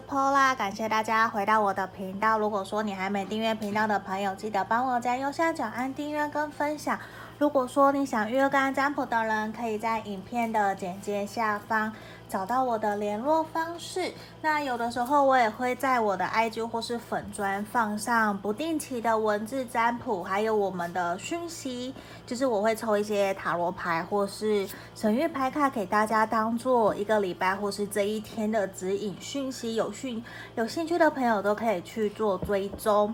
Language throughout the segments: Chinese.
是 Paula，感谢大家回到我的频道。如果说你还没订阅频道的朋友，记得帮我在右下角按订阅跟分享。如果说你想预约看占卜的人，可以在影片的简介下方找到我的联络方式。那有的时候我也会在我的 IG 或是粉砖放上不定期的文字占卜，还有我们的讯息，就是我会抽一些塔罗牌或是神諭牌卡给大家，当做一个礼拜或是这一天的指引讯息。有讯有兴趣的朋友都可以去做追踪。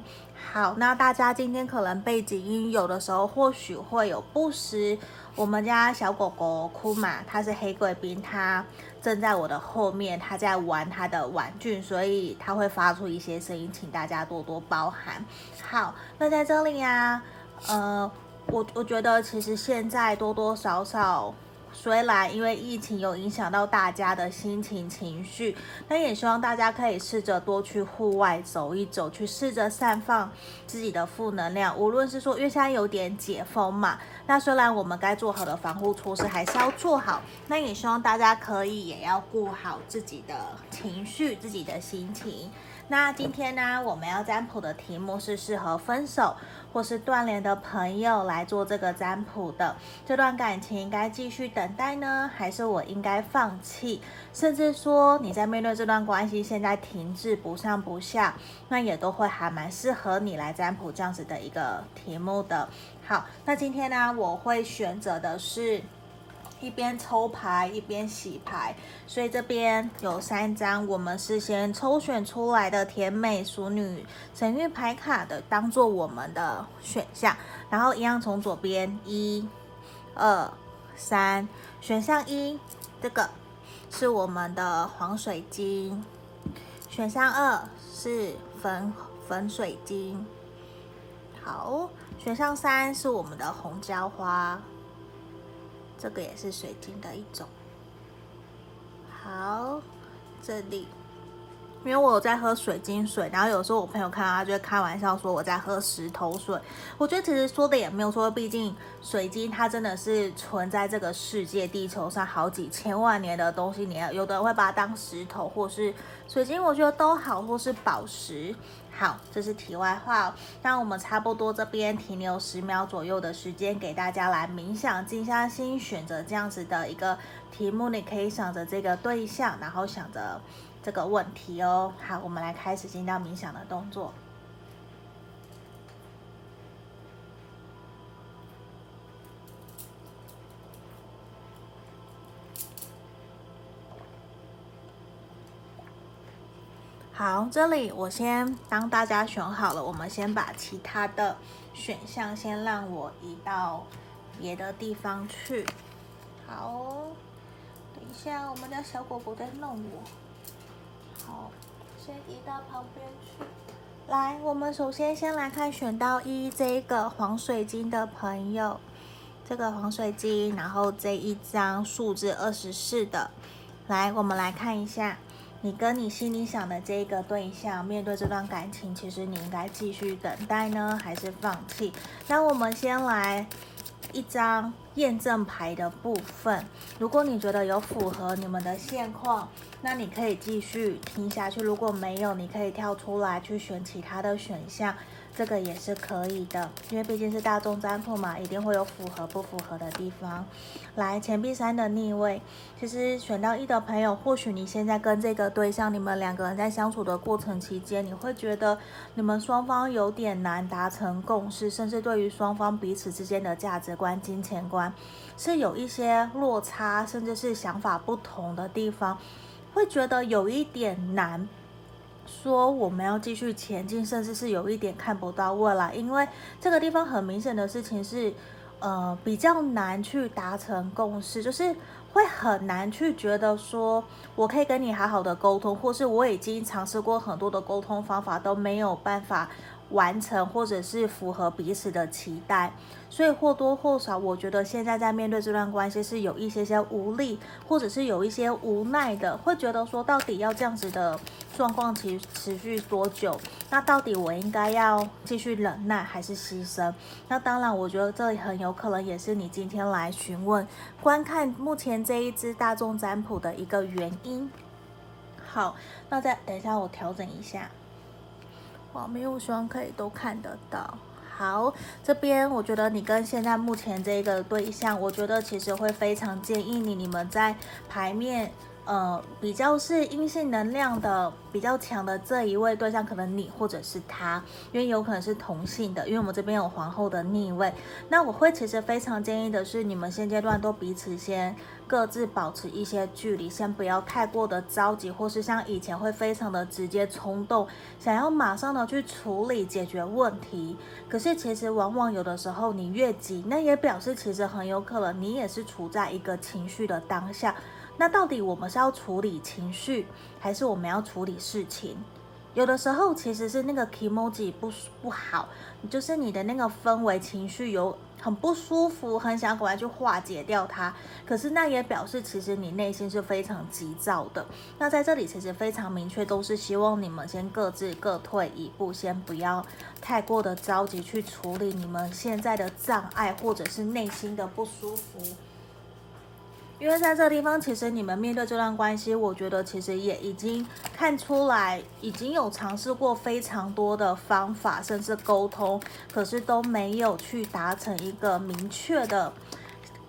好，那大家今天可能背景音有的时候或许会有不时。我们家小狗狗库玛，它是黑贵宾，它正在我的后面，他在玩他的玩具，所以他会发出一些声音，请大家多多包涵。好，那在这里呀、啊，呃，我我觉得其实现在多多少少。虽然因为疫情有影响到大家的心情情绪，但也希望大家可以试着多去户外走一走，去试着散放自己的负能量。无论是说，因为现在有点解封嘛，那虽然我们该做好的防护措施还是要做好，那也希望大家可以也要顾好自己的情绪、自己的心情。那今天呢，我们要占卜的题目是适合分手或是断联的朋友来做这个占卜的。这段感情应该继续等待呢，还是我应该放弃？甚至说你在面对这段关系现在停滞不上不下，那也都会还蛮适合你来占卜这样子的一个题目的。好，那今天呢，我会选择的是。一边抽牌一边洗牌，所以这边有三张我们事先抽选出来的甜美淑女神谕牌卡的，当做我们的选项。然后一样从左边一、二、三，选项一这个是我们的黄水晶，选项二是粉粉水晶，好，选项三是我们的红椒花。这个也是水晶的一种。好，这里，因为我有在喝水晶水，然后有时候我朋友看到他就会开玩笑说我在喝石头水。我觉得其实说的也没有错，毕竟水晶它真的是存在这个世界地球上好几千万年的东西。你要有的人会把它当石头，或是水晶，我觉得都好，或是宝石。好，这是题外话。那我们差不多这边停留十秒左右的时间，给大家来冥想，静下心，选择这样子的一个题目。你可以想着这个对象，然后想着这个问题哦。好，我们来开始进到冥想的动作。好，这里我先当大家选好了，我们先把其他的选项先让我移到别的地方去。好，等一下，我们家小狗狗在弄我。好，先移到旁边去。来，我们首先先来看选到一这个黄水晶的朋友，这个黄水晶，然后这一张数字二十四的，来，我们来看一下。你跟你心里想的这个对象面对这段感情，其实你应该继续等待呢，还是放弃？那我们先来一张验证牌的部分。如果你觉得有符合你们的现况，那你可以继续听下去；如果没有，你可以跳出来去选其他的选项。这个也是可以的，因为毕竟是大众占卜嘛，一定会有符合不符合的地方。来，钱币三的逆位，其实选到一的朋友，或许你现在跟这个对象，你们两个人在相处的过程期间，你会觉得你们双方有点难达成共识，甚至对于双方彼此之间的价值观、金钱观是有一些落差，甚至是想法不同的地方，会觉得有一点难。说我们要继续前进，甚至是有一点看不到未来，因为这个地方很明显的事情是，呃，比较难去达成共识，就是会很难去觉得说我可以跟你好好的沟通，或是我已经尝试过很多的沟通方法都没有办法。完成或者是符合彼此的期待，所以或多或少，我觉得现在在面对这段关系是有一些些无力，或者是有一些无奈的，会觉得说到底要这样子的状况持持续多久？那到底我应该要继续忍耐还是牺牲？那当然，我觉得这里很有可能也是你今天来询问观看目前这一支大众占卜的一个原因。好，那再等一下我调整一下。网密，我希望可以都看得到。好，这边我觉得你跟现在目前这个对象，我觉得其实会非常建议你，你们在牌面。呃，比较是阴性能量的比较强的这一位对象，可能你或者是他，因为有可能是同性的，因为我们这边有皇后的逆位。那我会其实非常建议的是，你们现阶段都彼此先各自保持一些距离，先不要太过的着急，或是像以前会非常的直接冲动，想要马上的去处理解决问题。可是其实往往有的时候你越急，那也表示其实很有可能你也是处在一个情绪的当下。那到底我们是要处理情绪，还是我们要处理事情？有的时候其实是那个 kimoji 不不好，就是你的那个氛围情绪有很不舒服，很想赶快去化解掉它。可是那也表示其实你内心是非常急躁的。那在这里其实非常明确，都是希望你们先各自各退一步，先不要太过的着急去处理你们现在的障碍，或者是内心的不舒服。因为在这个地方，其实你们面对这段关系，我觉得其实也已经看出来，已经有尝试过非常多的方法，甚至沟通，可是都没有去达成一个明确的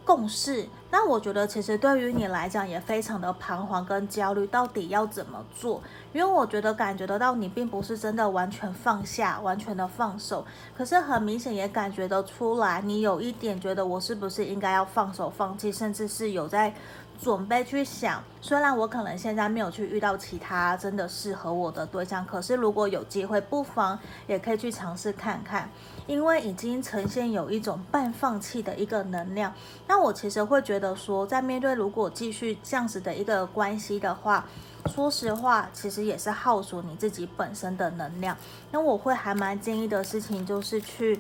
共识。那我觉得其实对于你来讲也非常的彷徨跟焦虑，到底要怎么做？因为我觉得感觉得到你并不是真的完全放下，完全的放手，可是很明显也感觉得出来，你有一点觉得我是不是应该要放手放弃，甚至是有在。准备去想，虽然我可能现在没有去遇到其他真的适合我的对象，可是如果有机会，不妨也可以去尝试看看，因为已经呈现有一种半放弃的一个能量。那我其实会觉得说，在面对如果继续这样子的一个关系的话，说实话，其实也是耗损你自己本身的能量。那我会还蛮建议的事情就是去。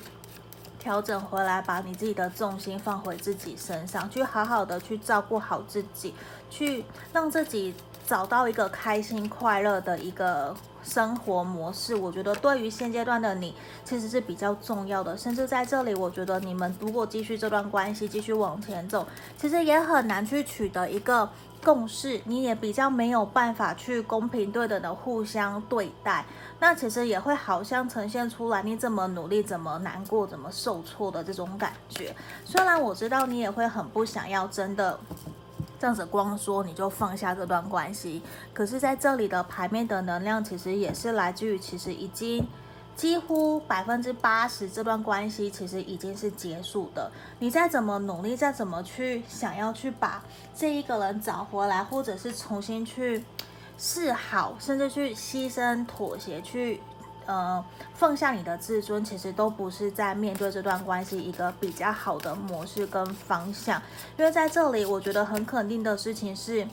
调整回来，把你自己的重心放回自己身上，去好好的去照顾好自己，去让自己找到一个开心快乐的一个生活模式。我觉得对于现阶段的你，其实是比较重要的。甚至在这里，我觉得你们如果继续这段关系，继续往前走，其实也很难去取得一个共识。你也比较没有办法去公平对等的互相对待。那其实也会好像呈现出来，你怎么努力，怎么难过，怎么受挫的这种感觉。虽然我知道你也会很不想要真的这样子光说你就放下这段关系，可是在这里的牌面的能量，其实也是来自于其实已经几乎百分之八十这段关系其实已经是结束的。你再怎么努力，再怎么去想要去把这一个人找回来，或者是重新去。示好，甚至去牺牲、妥协，去呃放下你的自尊，其实都不是在面对这段关系一个比较好的模式跟方向。因为在这里，我觉得很肯定的事情是，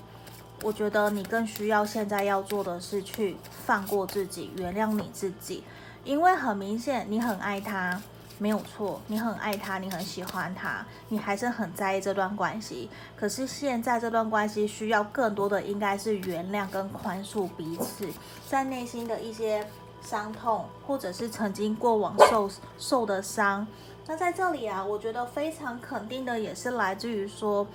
我觉得你更需要现在要做的是去放过自己，原谅你自己，因为很明显你很爱他。没有错，你很爱他，你很喜欢他，你还是很在意这段关系。可是现在这段关系需要更多的应该是原谅跟宽恕彼此，在内心的一些伤痛，或者是曾经过往受受的伤。那在这里啊，我觉得非常肯定的也是来自于说，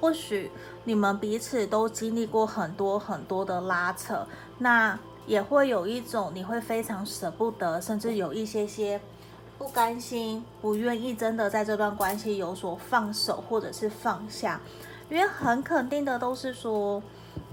或许你们彼此都经历过很多很多的拉扯，那也会有一种你会非常舍不得，甚至有一些些。不甘心，不愿意真的在这段关系有所放手或者是放下，因为很肯定的都是说，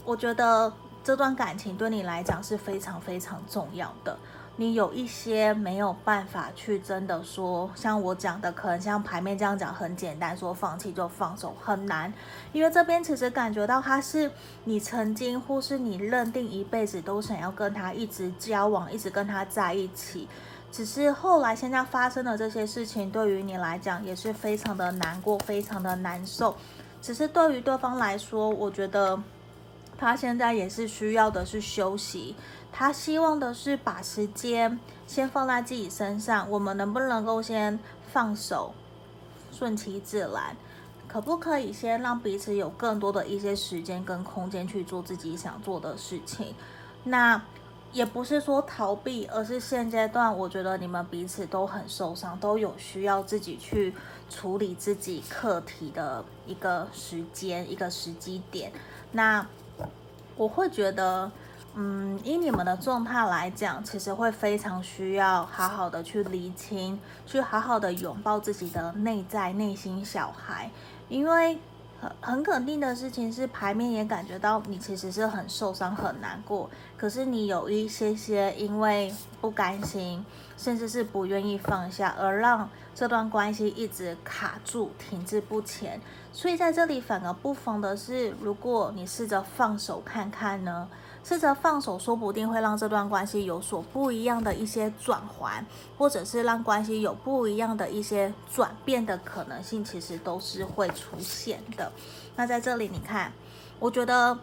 我觉得这段感情对你来讲是非常非常重要的。你有一些没有办法去真的说，像我讲的，可能像牌面这样讲很简单，说放弃就放手很难，因为这边其实感觉到他是你曾经或是你认定一辈子都想要跟他一直交往，一直跟他在一起。只是后来现在发生的这些事情，对于你来讲也是非常的难过，非常的难受。只是对于对方来说，我觉得他现在也是需要的是休息，他希望的是把时间先放在自己身上。我们能不能够先放手，顺其自然？可不可以先让彼此有更多的一些时间跟空间去做自己想做的事情？那。也不是说逃避，而是现阶段，我觉得你们彼此都很受伤，都有需要自己去处理自己课题的一个时间、一个时机点。那我会觉得，嗯，以你们的状态来讲，其实会非常需要好好的去厘清，去好好的拥抱自己的内在内心小孩，因为。很肯定的事情是，牌面也感觉到你其实是很受伤、很难过。可是你有一些些因为不甘心，甚至是不愿意放下，而让这段关系一直卡住、停滞不前。所以在这里反而不妨的是，如果你试着放手看看呢？试着放手，说不定会让这段关系有所不一样的一些转环，或者是让关系有不一样的一些转变的可能性，其实都是会出现的。那在这里，你看，我觉得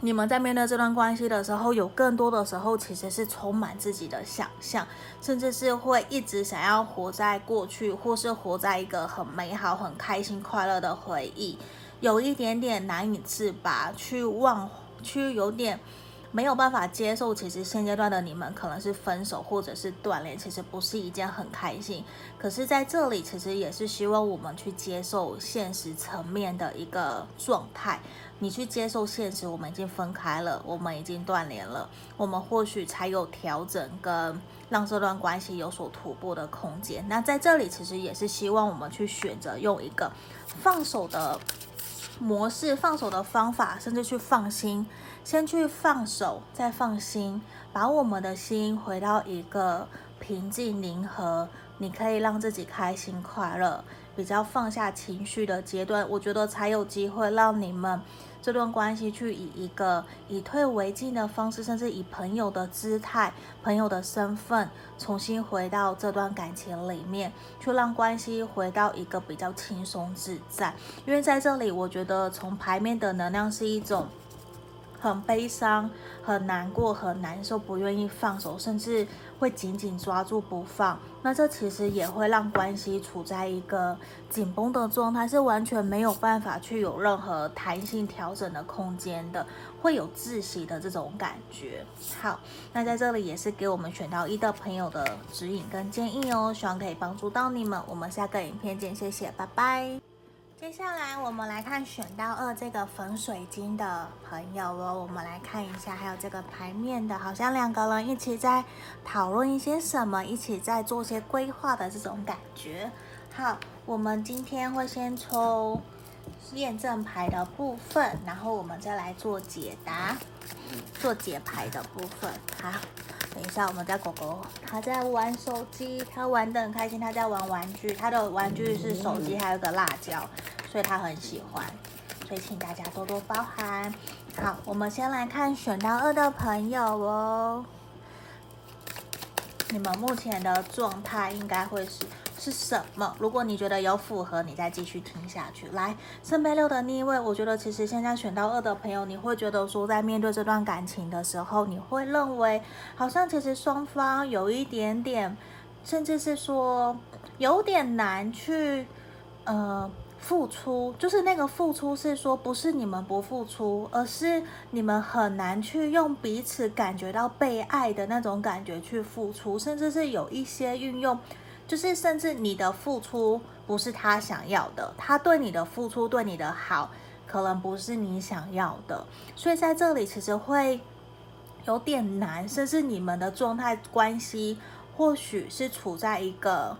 你们在面对这段关系的时候，有更多的时候其实是充满自己的想象，甚至是会一直想要活在过去，或是活在一个很美好、很开心、快乐的回忆，有一点点难以自拔，去忘。去有点没有办法接受，其实现阶段的你们可能是分手或者是断联，其实不是一件很开心。可是在这里，其实也是希望我们去接受现实层面的一个状态。你去接受现实，我们已经分开了，我们已经断联了，我们或许才有调整跟让这段关系有所突破的空间。那在这里，其实也是希望我们去选择用一个放手的。模式，放手的方法，甚至去放心，先去放手，再放心，把我们的心回到一个平静宁和，你可以让自己开心快乐，比较放下情绪的阶段，我觉得才有机会让你们。这段关系去以一个以退为进的方式，甚至以朋友的姿态、朋友的身份，重新回到这段感情里面，去让关系回到一个比较轻松自在。因为在这里，我觉得从牌面的能量是一种。很悲伤、很难过、很难受，不愿意放手，甚至会紧紧抓住不放。那这其实也会让关系处在一个紧绷的状态，是完全没有办法去有任何弹性调整的空间的，会有窒息的这种感觉。好，那在这里也是给我们选到一的朋友的指引跟建议哦，希望可以帮助到你们。我们下个影片见，谢谢，拜拜。接下来我们来看选到二这个粉水晶的朋友哦，我们来看一下，还有这个牌面的，好像两个人一起在讨论一些什么，一起在做些规划的这种感觉。好，我们今天会先抽验证牌的部分，然后我们再来做解答，做解牌的部分。好，等一下，我们家狗狗它在玩手机，它玩得很开心，它在玩玩具，它的玩具是手机，还有个辣椒。所以他很喜欢，所以请大家多多包涵。好，我们先来看选到二的朋友哦，你们目前的状态应该会是是什么？如果你觉得有符合，你再继续听下去。来，圣杯六的逆位，我觉得其实现在选到二的朋友，你会觉得说，在面对这段感情的时候，你会认为好像其实双方有一点点，甚至是说有点难去，呃。付出就是那个付出，是说不是你们不付出，而是你们很难去用彼此感觉到被爱的那种感觉去付出，甚至是有一些运用，就是甚至你的付出不是他想要的，他对你的付出对你的好可能不是你想要的，所以在这里其实会有点难，甚至你们的状态关系或许是处在一个。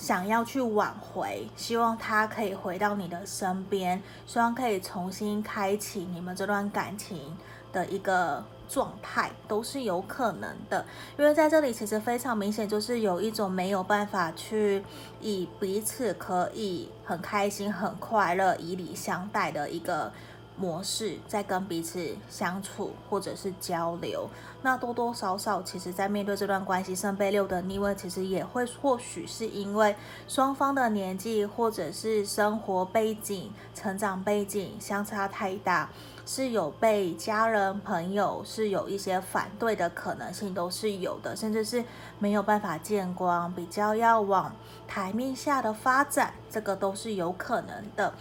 想要去挽回，希望他可以回到你的身边，希望可以重新开启你们这段感情的一个状态，都是有可能的。因为在这里其实非常明显，就是有一种没有办法去以彼此可以很开心、很快乐、以礼相待的一个。模式在跟彼此相处或者是交流，那多多少少其实，在面对这段关系，圣杯六的逆位，其实也会或许是因为双方的年纪或者是生活背景、成长背景相差太大，是有被家人朋友是有一些反对的可能性，都是有的，甚至是没有办法见光，比较要往台面下的发展，这个都是有可能的。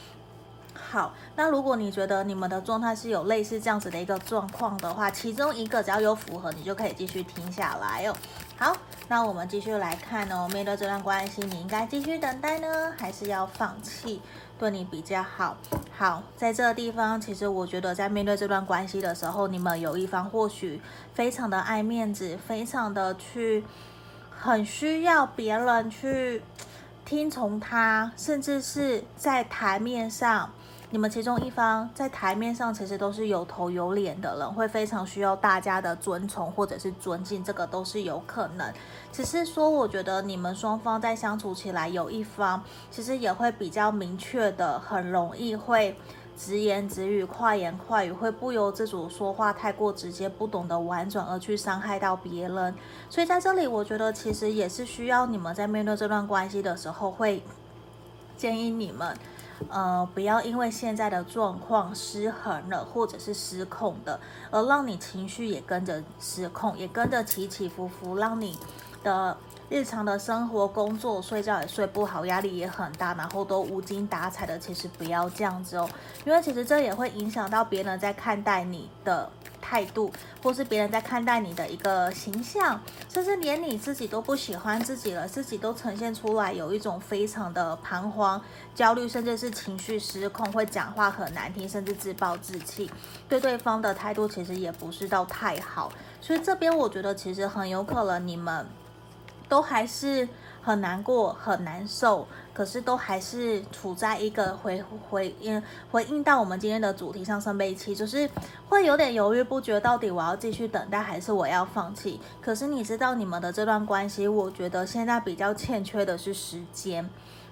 好，那如果你觉得你们的状态是有类似这样子的一个状况的话，其中一个只要有符合，你就可以继续听下来哦。好，那我们继续来看哦，面对这段关系，你应该继续等待呢，还是要放弃？对你比较好。好，在这个地方，其实我觉得在面对这段关系的时候，你们有一方或许非常的爱面子，非常的去很需要别人去听从他，甚至是在台面上。你们其中一方在台面上其实都是有头有脸的人，会非常需要大家的尊崇或者是尊敬，这个都是有可能。只是说，我觉得你们双方在相处起来，有一方其实也会比较明确的，很容易会直言直语、快言快语，会不由自主说话太过直接，不懂得婉转而去伤害到别人。所以在这里，我觉得其实也是需要你们在面对这段关系的时候，会建议你们。呃，不要因为现在的状况失衡了，或者是失控的，而让你情绪也跟着失控，也跟着起起伏伏，让你的日常的生活、工作、睡觉也睡不好，压力也很大，然后都无精打采的。其实不要这样子哦，因为其实这也会影响到别人在看待你的。态度，或是别人在看待你的一个形象，甚至连你自己都不喜欢自己了，自己都呈现出来有一种非常的彷徨、焦虑，甚至是情绪失控，会讲话很难听，甚至自暴自弃，对对方的态度其实也不是到太好。所以这边我觉得其实很有可能你们都还是。很难过，很难受，可是都还是处在一个回回应回应到我们今天的主题上，圣杯七就是会有点犹豫不决，到底我要继续等待还是我要放弃？可是你知道你们的这段关系，我觉得现在比较欠缺的是时间。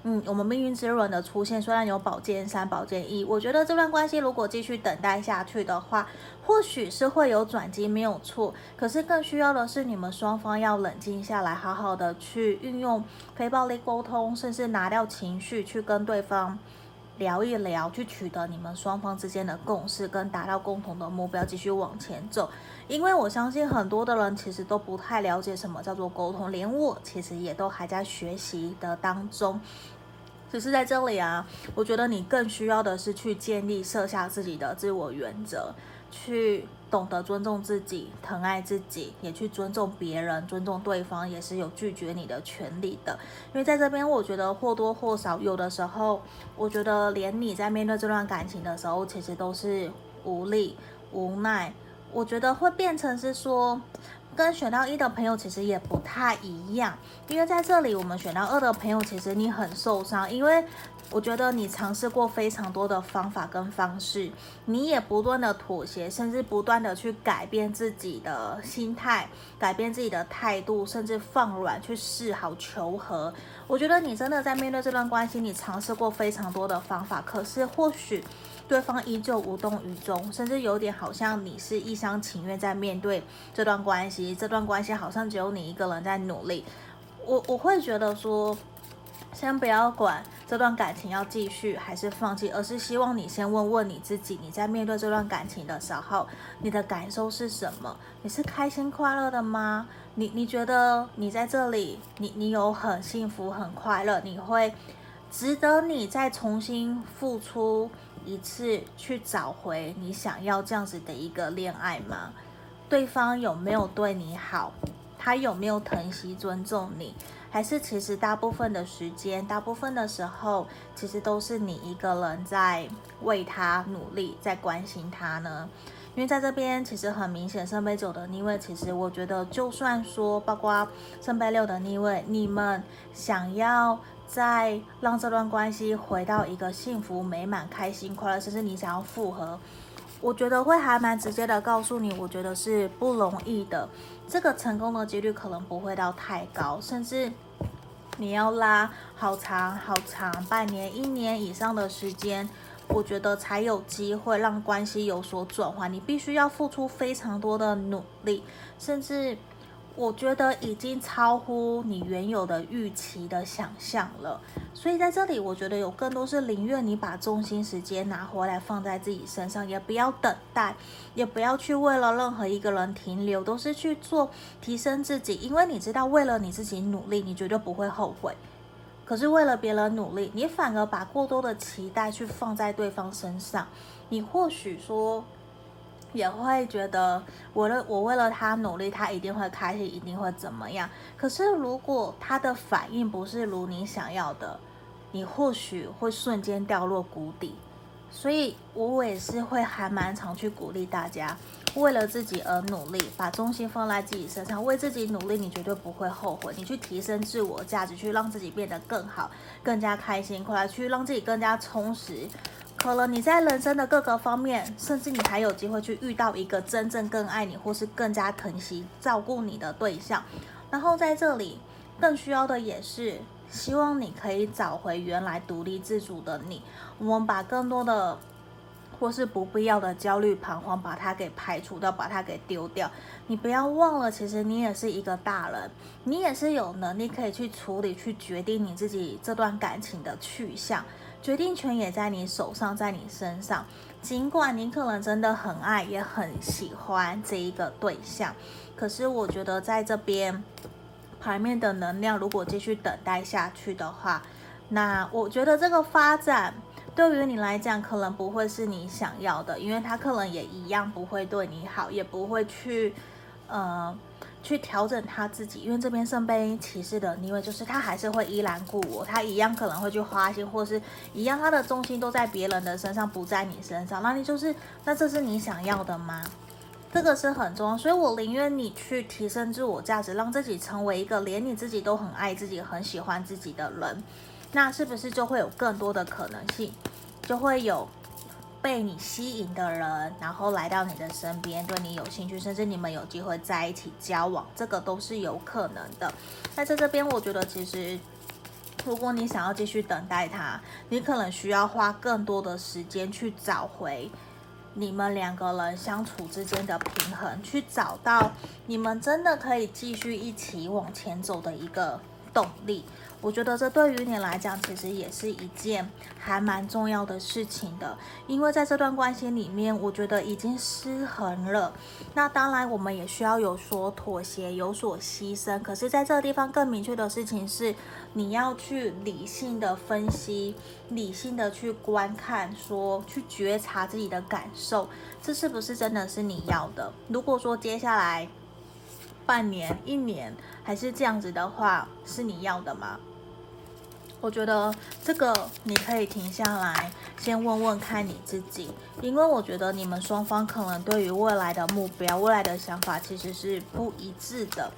嗯，我们命运之轮的出现，虽然有宝剑三、宝剑一，我觉得这段关系如果继续等待下去的话，或许是会有转机，没有错。可是更需要的是你们双方要冷静下来，好好的去运用非暴力沟通，甚至拿掉情绪，去跟对方聊一聊，去取得你们双方之间的共识，跟达到共同的目标，继续往前走。因为我相信很多的人其实都不太了解什么叫做沟通，连我其实也都还在学习的当中。只是在这里啊，我觉得你更需要的是去建立设下自己的自我原则，去懂得尊重自己，疼爱自己，也去尊重别人，尊重对方，也是有拒绝你的权利的。因为在这边，我觉得或多或少，有的时候，我觉得连你在面对这段感情的时候，其实都是无力、无奈。我觉得会变成是说，跟选到一的朋友其实也不太一样，因为在这里我们选到二的朋友，其实你很受伤，因为我觉得你尝试过非常多的方法跟方式，你也不断的妥协，甚至不断的去改变自己的心态，改变自己的态度，甚至放软去示好求和。我觉得你真的在面对这段关系，你尝试过非常多的方法，可是或许。对方依旧无动于衷，甚至有点好像你是一厢情愿在面对这段关系，这段关系好像只有你一个人在努力。我我会觉得说，先不要管这段感情要继续还是放弃，而是希望你先问问你自己，你在面对这段感情的时候，你的感受是什么？你是开心快乐的吗？你你觉得你在这里，你你有很幸福很快乐，你会值得你再重新付出？一次去找回你想要这样子的一个恋爱吗？对方有没有对你好？他有没有疼惜尊重你？还是其实大部分的时间，大部分的时候，其实都是你一个人在为他努力，在关心他呢？因为在这边其实很明显，圣杯九的逆位，其实我觉得就算说，包括圣杯六的逆位，你们想要。再让这段关系回到一个幸福、美满、开心、快乐，甚至你想要复合，我觉得会还蛮直接的告诉你，我觉得是不容易的。这个成功的几率可能不会到太高，甚至你要拉好长好长，半年、一年以上的时间，我觉得才有机会让关系有所转换。你必须要付出非常多的努力，甚至。我觉得已经超乎你原有的预期的想象了，所以在这里，我觉得有更多是宁愿你把重心时间拿回来放在自己身上，也不要等待，也不要去为了任何一个人停留，都是去做提升自己，因为你知道，为了你自己努力，你绝对不会后悔。可是为了别人努力，你反而把过多的期待去放在对方身上，你或许说。也会觉得我的我为了他努力，他一定会开心，一定会怎么样。可是如果他的反应不是如你想要的，你或许会瞬间掉落谷底。所以我也是会还蛮常去鼓励大家，为了自己而努力，把重心放在自己身上，为自己努力，你绝对不会后悔。你去提升自我价值，去让自己变得更好，更加开心，快来去让自己更加充实。可能你在人生的各个方面，甚至你还有机会去遇到一个真正更爱你，或是更加疼惜照顾你的对象。然后在这里，更需要的也是。希望你可以找回原来独立自主的你。我们把更多的或是不必要的焦虑、彷徨，把它给排除掉，把它给丢掉。你不要忘了，其实你也是一个大人，你也是有能力可以去处理、去决定你自己这段感情的去向。决定权也在你手上，在你身上。尽管你可能真的很爱，也很喜欢这一个对象，可是我觉得在这边。牌面的能量，如果继续等待下去的话，那我觉得这个发展对于你来讲可能不会是你想要的，因为他可能也一样不会对你好，也不会去呃去调整他自己，因为这边圣杯骑士的逆位就是他还是会依然故我，他一样可能会去花心，或是一样他的重心都在别人的身上，不在你身上，那你就是那这是你想要的吗？这个是很重要，所以我宁愿你去提升自我价值，让自己成为一个连你自己都很爱自己、很喜欢自己的人，那是不是就会有更多的可能性？就会有被你吸引的人，然后来到你的身边，对你有兴趣，甚至你们有机会在一起交往，这个都是有可能的。那在这边，我觉得其实，如果你想要继续等待他，你可能需要花更多的时间去找回。你们两个人相处之间的平衡，去找到你们真的可以继续一起往前走的一个动力。我觉得这对于你来讲，其实也是一件还蛮重要的事情的，因为在这段关系里面，我觉得已经失衡了。那当然，我们也需要有所妥协，有所牺牲。可是，在这个地方更明确的事情是，你要去理性的分析，理性的去观看，说去觉察自己的感受，这是不是真的是你要的？如果说接下来，半年、一年还是这样子的话，是你要的吗？我觉得这个你可以停下来，先问问看你自己，因为我觉得你们双方可能对于未来的目标、未来的想法其实是不一致的。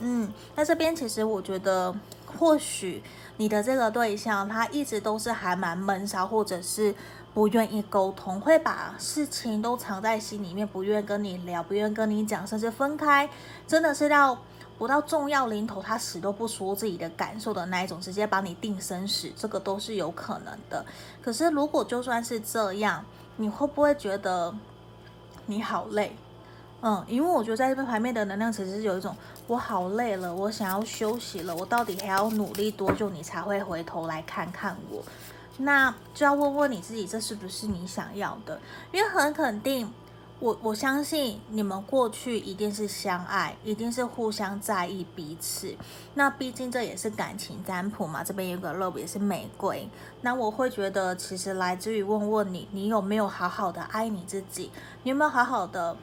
嗯，那这边其实我觉得，或许你的这个对象他一直都是还蛮闷骚，或者是。不愿意沟通，会把事情都藏在心里面，不愿跟你聊，不愿跟你讲，甚至分开，真的是要不到重要临头，他死都不说自己的感受的那一种，直接把你定生死，这个都是有可能的。可是如果就算是这样，你会不会觉得你好累？嗯，因为我觉得在这边牌面的能量其实是有一种我好累了，我想要休息了，我到底还要努力多久，你才会回头来看看我？那就要问问你自己，这是不是你想要的？因为很肯定，我我相信你们过去一定是相爱，一定是互相在意彼此。那毕竟这也是感情占卜嘛，这边有个 love 也是玫瑰。那我会觉得，其实来自于问问你，你有没有好好的爱你自己？你有没有好好的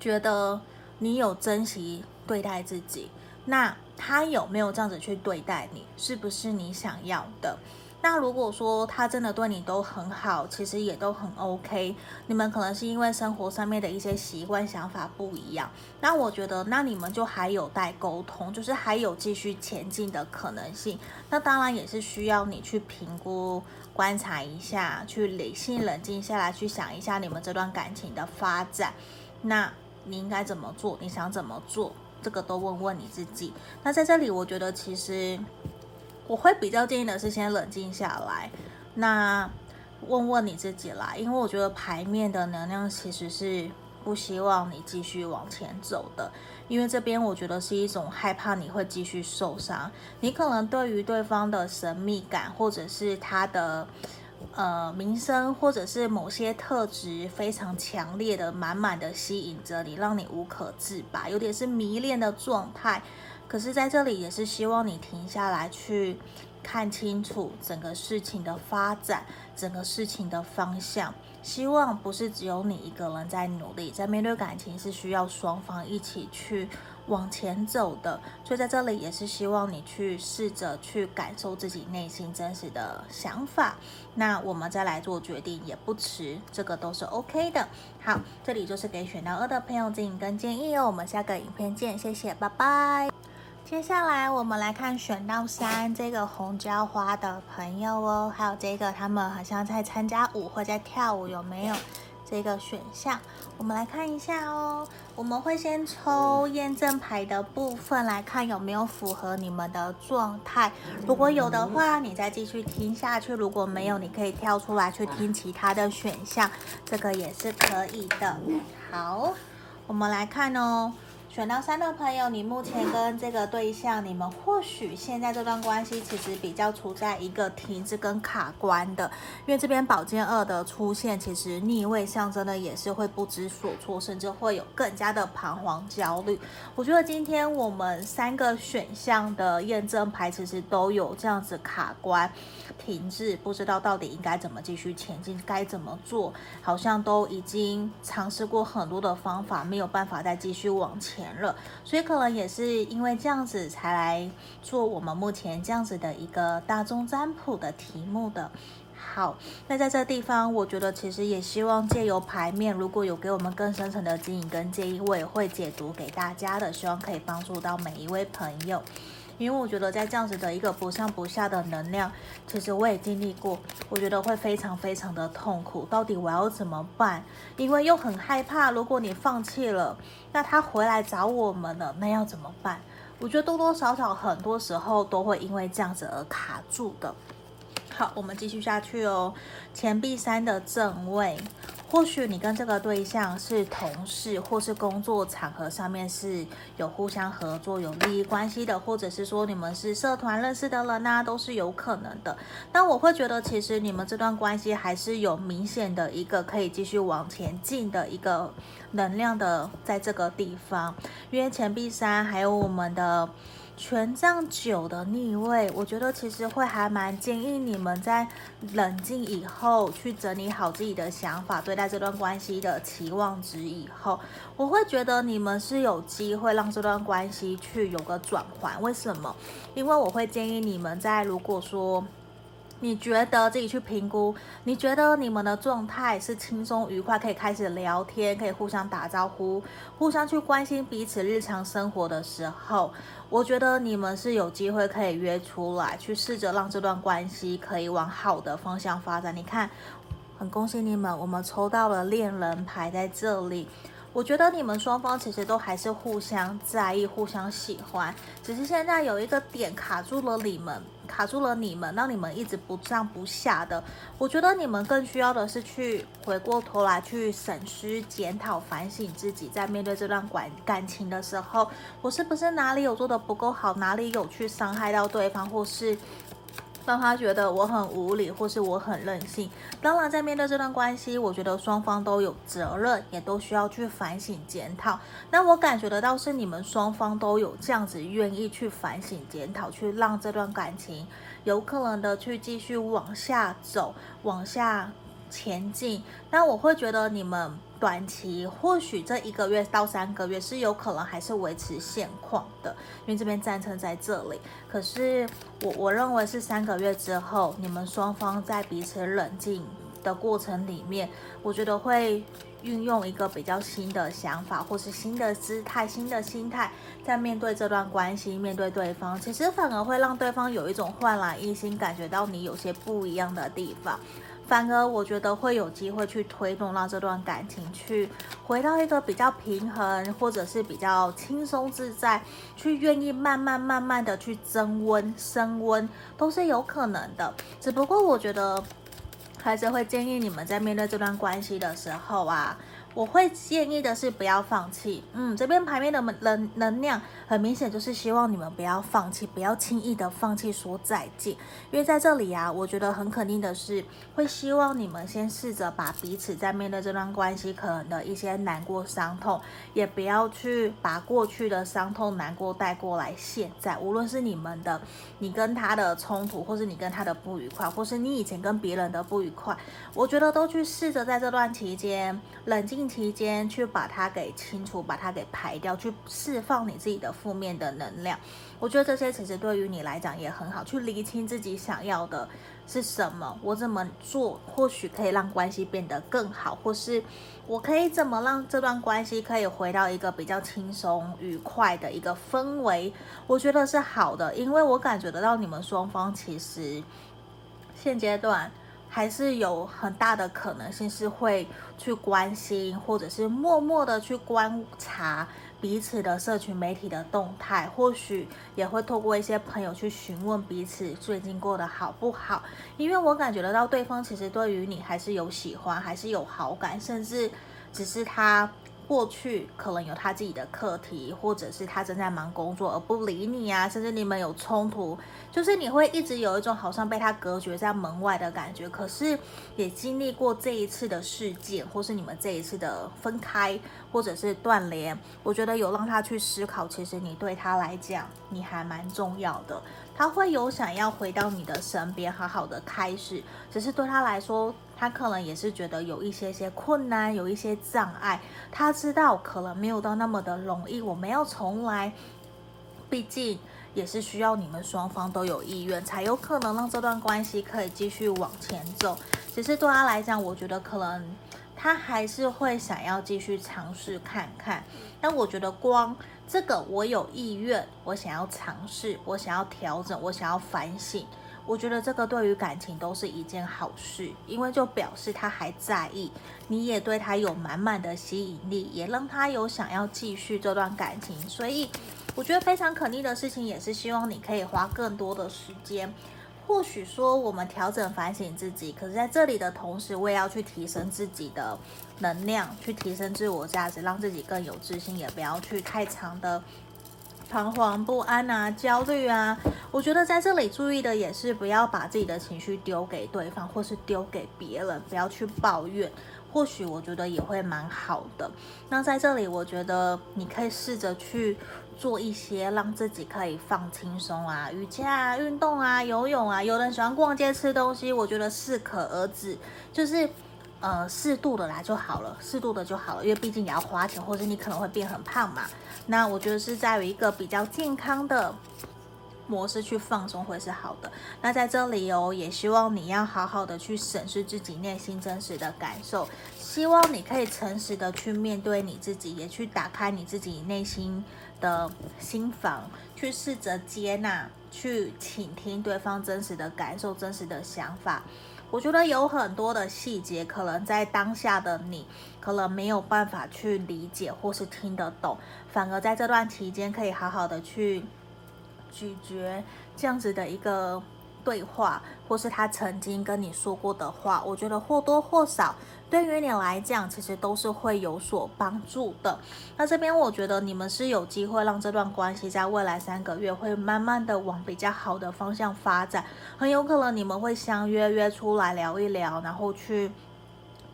觉得你有珍惜对待自己？那他有没有这样子去对待你？是不是你想要的？那如果说他真的对你都很好，其实也都很 OK，你们可能是因为生活上面的一些习惯、想法不一样。那我觉得，那你们就还有待沟通，就是还有继续前进的可能性。那当然也是需要你去评估、观察一下，去理性冷静下来，去想一下你们这段感情的发展。那你应该怎么做？你想怎么做？这个都问问你自己。那在这里，我觉得其实。我会比较建议的是先冷静下来，那问问你自己啦，因为我觉得牌面的能量其实是不希望你继续往前走的，因为这边我觉得是一种害怕你会继续受伤，你可能对于对方的神秘感，或者是他的呃名声，或者是某些特质非常强烈的、满满的吸引着你，让你无可自拔，有点是迷恋的状态。可是，在这里也是希望你停下来，去看清楚整个事情的发展，整个事情的方向。希望不是只有你一个人在努力，在面对感情是需要双方一起去往前走的。所以在这里也是希望你去试着去感受自己内心真实的想法，那我们再来做决定也不迟，这个都是 OK 的。好，这里就是给选到二的朋友指引跟建议哦。我们下个影片见，谢谢，拜拜。接下来我们来看选到三这个红椒花的朋友哦，还有这个他们好像在参加舞会在跳舞，有没有这个选项？我们来看一下哦。我们会先抽验证牌的部分来看有没有符合你们的状态，如果有的话，你再继续听下去；如果没有，你可以跳出来去听其他的选项，这个也是可以的。好，我们来看哦。选到三的朋友，你目前跟这个对象，你们或许现在这段关系其实比较处在一个停滞跟卡关的，因为这边宝剑二的出现，其实逆位象征的也是会不知所措，甚至会有更加的彷徨焦虑。我觉得今天我们三个选项的验证牌其实都有这样子卡关、停滞，不知道到底应该怎么继续前进，该怎么做，好像都已经尝试过很多的方法，没有办法再继续往前。了，所以可能也是因为这样子才来做我们目前这样子的一个大众占卜的题目的。好，那在这地方，我觉得其实也希望借由牌面，如果有给我们更深层的指引跟建议，我也会解读给大家的，希望可以帮助到每一位朋友。因为我觉得在这样子的一个不上不下的能量，其实我也经历过，我觉得会非常非常的痛苦。到底我要怎么办？因为又很害怕，如果你放弃了，那他回来找我们了，那要怎么办？我觉得多多少少很多时候都会因为这样子而卡住的。好，我们继续下去哦。钱币三的正位。或许你跟这个对象是同事，或是工作场合上面是有互相合作、有利益关系的，或者是说你们是社团认识的人呐，都是有可能的。但我会觉得，其实你们这段关系还是有明显的一个可以继续往前进的一个能量的，在这个地方，因为钱币三还有我们的。权杖九的逆位，我觉得其实会还蛮建议你们在冷静以后，去整理好自己的想法，对待这段关系的期望值以后，我会觉得你们是有机会让这段关系去有个转换。为什么？因为我会建议你们在如果说。你觉得自己去评估，你觉得你们的状态是轻松愉快，可以开始聊天，可以互相打招呼，互相去关心彼此日常生活的时候，我觉得你们是有机会可以约出来，去试着让这段关系可以往好的方向发展。你看，很恭喜你们，我们抽到了恋人牌在这里。我觉得你们双方其实都还是互相在意、互相喜欢，只是现在有一个点卡住了你们，卡住了你们，让你们一直不上不下的。我觉得你们更需要的是去回过头来去审视、检讨、反省自己，在面对这段感感情的时候，我是不是哪里有做的不够好，哪里有去伤害到对方，或是。让他觉得我很无理，或是我很任性。当然，在面对这段关系，我觉得双方都有责任，也都需要去反省检讨。那我感觉得到是你们双方都有这样子愿意去反省检讨，去让这段感情有可能的去继续往下走，往下前进。那我会觉得你们。短期或许这一个月到三个月是有可能还是维持现况的，因为这边战争在这里。可是我我认为是三个月之后，你们双方在彼此冷静的过程里面，我觉得会运用一个比较新的想法，或是新的姿态、新的心态，在面对这段关系，面对对方，其实反而会让对方有一种焕然一新，感觉到你有些不一样的地方。反而我觉得会有机会去推动，让这段感情去回到一个比较平衡，或者是比较轻松自在，去愿意慢慢慢慢的去增温升温，都是有可能的。只不过我觉得还是会建议你们在面对这段关系的时候啊。我会建议的是不要放弃，嗯，这边牌面的能能量很明显就是希望你们不要放弃，不要轻易的放弃说再见，因为在这里啊，我觉得很肯定的是会希望你们先试着把彼此在面对这段关系可能的一些难过伤痛，也不要去把过去的伤痛难过带过来现在，无论是你们的你跟他的冲突，或是你跟他的不愉快，或是你以前跟别人的不愉快，我觉得都去试着在这段期间冷静。期间去把它给清除，把它给排掉，去释放你自己的负面的能量。我觉得这些其实对于你来讲也很好，去厘清自己想要的是什么，我怎么做或许可以让关系变得更好，或是我可以怎么让这段关系可以回到一个比较轻松愉快的一个氛围。我觉得是好的，因为我感觉得到你们双方其实现阶段。还是有很大的可能性是会去关心，或者是默默的去观察彼此的社群媒体的动态，或许也会透过一些朋友去询问彼此最近过得好不好。因为我感觉得到对方其实对于你还是有喜欢，还是有好感，甚至只是他。过去可能有他自己的课题，或者是他正在忙工作而不理你啊，甚至你们有冲突，就是你会一直有一种好像被他隔绝在门外的感觉。可是也经历过这一次的事件，或是你们这一次的分开，或者是断联，我觉得有让他去思考，其实你对他来讲你还蛮重要的。他会有想要回到你的身边，好好的开始，只是对他来说。他可能也是觉得有一些些困难，有一些障碍。他知道可能没有到那么的容易。我们要重来，毕竟也是需要你们双方都有意愿，才有可能让这段关系可以继续往前走。只是对他来讲，我觉得可能他还是会想要继续尝试看看。但我觉得光这个，我有意愿，我想要尝试，我想要调整，我想要反省。我觉得这个对于感情都是一件好事，因为就表示他还在意，你也对他有满满的吸引力，也让他有想要继续这段感情。所以我觉得非常肯定的事情，也是希望你可以花更多的时间。或许说我们调整反省自己，可是在这里的同时，我也要去提升自己的能量，去提升自我价值，让自己更有自信，也不要去太长的。彷徨不安啊，焦虑啊，我觉得在这里注意的也是不要把自己的情绪丢给对方，或是丢给别人，不要去抱怨。或许我觉得也会蛮好的。那在这里，我觉得你可以试着去做一些让自己可以放轻松啊，瑜伽啊、运动啊、游泳啊。有人喜欢逛街吃东西，我觉得适可而止，就是。呃，适度的来就好了，适度的就好了，因为毕竟也要花钱，或者你可能会变很胖嘛。那我觉得是在于一个比较健康的模式去放松会是好的。那在这里哦，也希望你要好好的去审视自己内心真实的感受，希望你可以诚实的去面对你自己，也去打开你自己内心的心房，去试着接纳，去倾听对方真实的感受、真实的想法。我觉得有很多的细节，可能在当下的你，可能没有办法去理解或是听得懂，反而在这段期间，可以好好的去咀嚼这样子的一个。对话，或是他曾经跟你说过的话，我觉得或多或少对于你来讲，其实都是会有所帮助的。那这边我觉得你们是有机会让这段关系在未来三个月会慢慢的往比较好的方向发展，很有可能你们会相约约出来聊一聊，然后去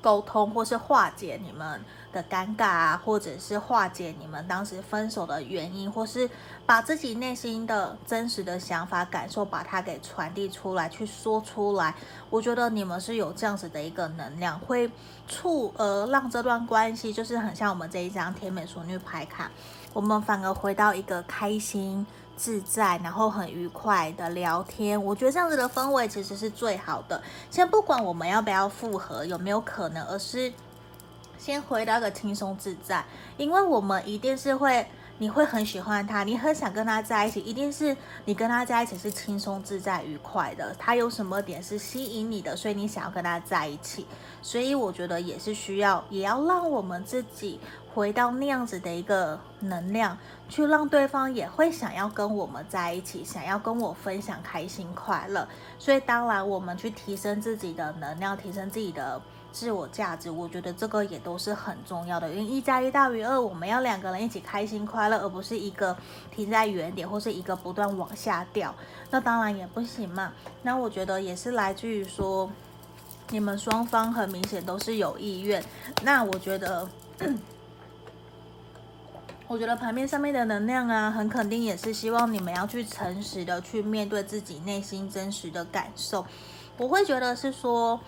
沟通或是化解你们的尴尬啊，或者是化解你们当时分手的原因，或是把自己内心的真实的想法、感受，把它给传递出来，去说出来。我觉得你们是有这样子的一个能量，会促而让这段关系，就是很像我们这一张甜美淑女牌卡，我们反而回到一个开心自在，然后很愉快的聊天。我觉得这样子的氛围其实是最好的。先不管我们要不要复合，有没有可能，而是。先回到个轻松自在，因为我们一定是会，你会很喜欢他，你很想跟他在一起，一定是你跟他在一起是轻松自在、愉快的。他有什么点是吸引你的，所以你想要跟他在一起。所以我觉得也是需要，也要让我们自己回到那样子的一个能量，去让对方也会想要跟我们在一起，想要跟我分享开心快乐。所以当然，我们去提升自己的能量，提升自己的。自我价值，我觉得这个也都是很重要的，因为一加一大于二，我们要两个人一起开心快乐，而不是一个停在原点，或是一个不断往下掉，那当然也不行嘛。那我觉得也是来自于说，你们双方很明显都是有意愿。那我觉得，我觉得盘面上面的能量啊，很肯定也是希望你们要去诚实的去面对自己内心真实的感受。我会觉得是说。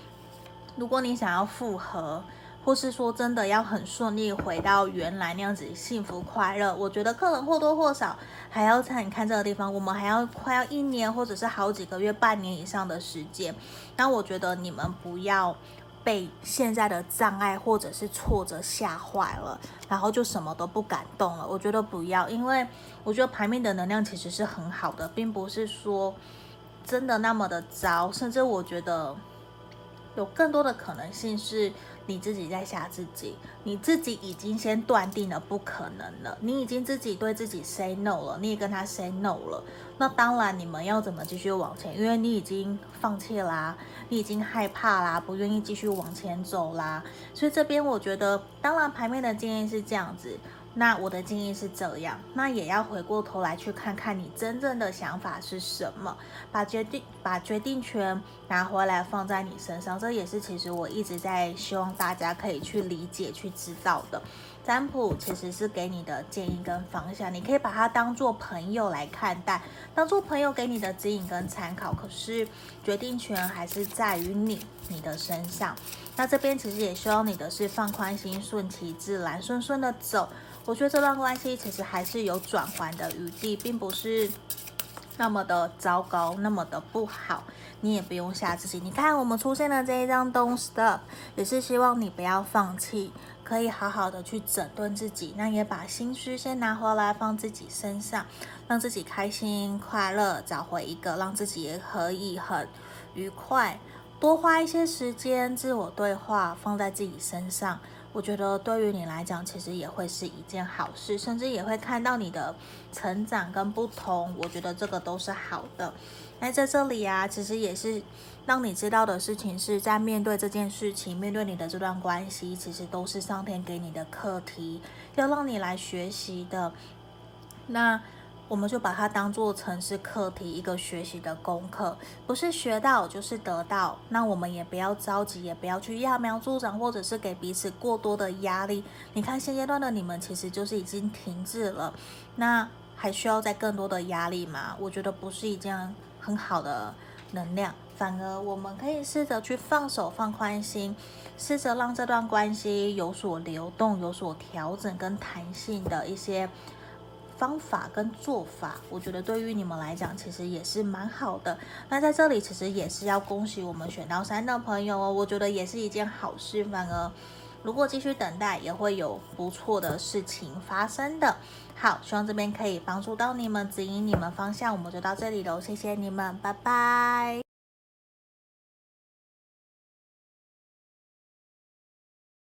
如果你想要复合，或是说真的要很顺利回到原来那样子幸福快乐，我觉得可能或多或少还要在你看这个地方，我们还要快要一年或者是好几个月、半年以上的时间。那我觉得你们不要被现在的障碍或者是挫折吓坏了，然后就什么都不敢动了。我觉得不要，因为我觉得牌面的能量其实是很好的，并不是说真的那么的糟，甚至我觉得。有更多的可能性是你自己在吓自己，你自己已经先断定了不可能了，你已经自己对自己 say no 了，你也跟他 say no 了。那当然，你们要怎么继续往前？因为你已经放弃啦，你已经害怕啦，不愿意继续往前走啦。所以这边我觉得，当然牌面的建议是这样子。那我的建议是这样，那也要回过头来去看看你真正的想法是什么，把决定把决定权拿回来放在你身上，这也是其实我一直在希望大家可以去理解、去知道的。占卜其实是给你的建议跟方向，你可以把它当做朋友来看待，当做朋友给你的指引跟参考。可是决定权还是在于你你的身上。那这边其实也希望你的是放宽心、顺其自然、顺顺的走。我觉得这段关系其实还是有转圜的余地，并不是那么的糟糕，那么的不好。你也不用吓自己。你看，我们出现了这一张 Don't Stop，也是希望你不要放弃，可以好好的去整顿自己。那也把心思先拿回来放自己身上，让自己开心快乐，找回一个让自己也可以很愉快。多花一些时间自我对话，放在自己身上。我觉得对于你来讲，其实也会是一件好事，甚至也会看到你的成长跟不同。我觉得这个都是好的。那在这里啊，其实也是让你知道的事情是在面对这件事情，面对你的这段关系，其实都是上天给你的课题，要让你来学习的。那。我们就把它当做成是课题，一个学习的功课，不是学到就是得到。那我们也不要着急，也不要去揠苗助长，或者是给彼此过多的压力。你看现阶段的你们其实就是已经停滞了，那还需要再更多的压力吗？我觉得不是一件很好的能量，反而我们可以试着去放手、放宽心，试着让这段关系有所流动、有所调整跟弹性的一些。方法跟做法，我觉得对于你们来讲，其实也是蛮好的。那在这里，其实也是要恭喜我们选到三的朋友哦，我觉得也是一件好事。反而，如果继续等待，也会有不错的事情发生的。好，希望这边可以帮助到你们，指引你们方向。我们就到这里喽，谢谢你们，拜拜。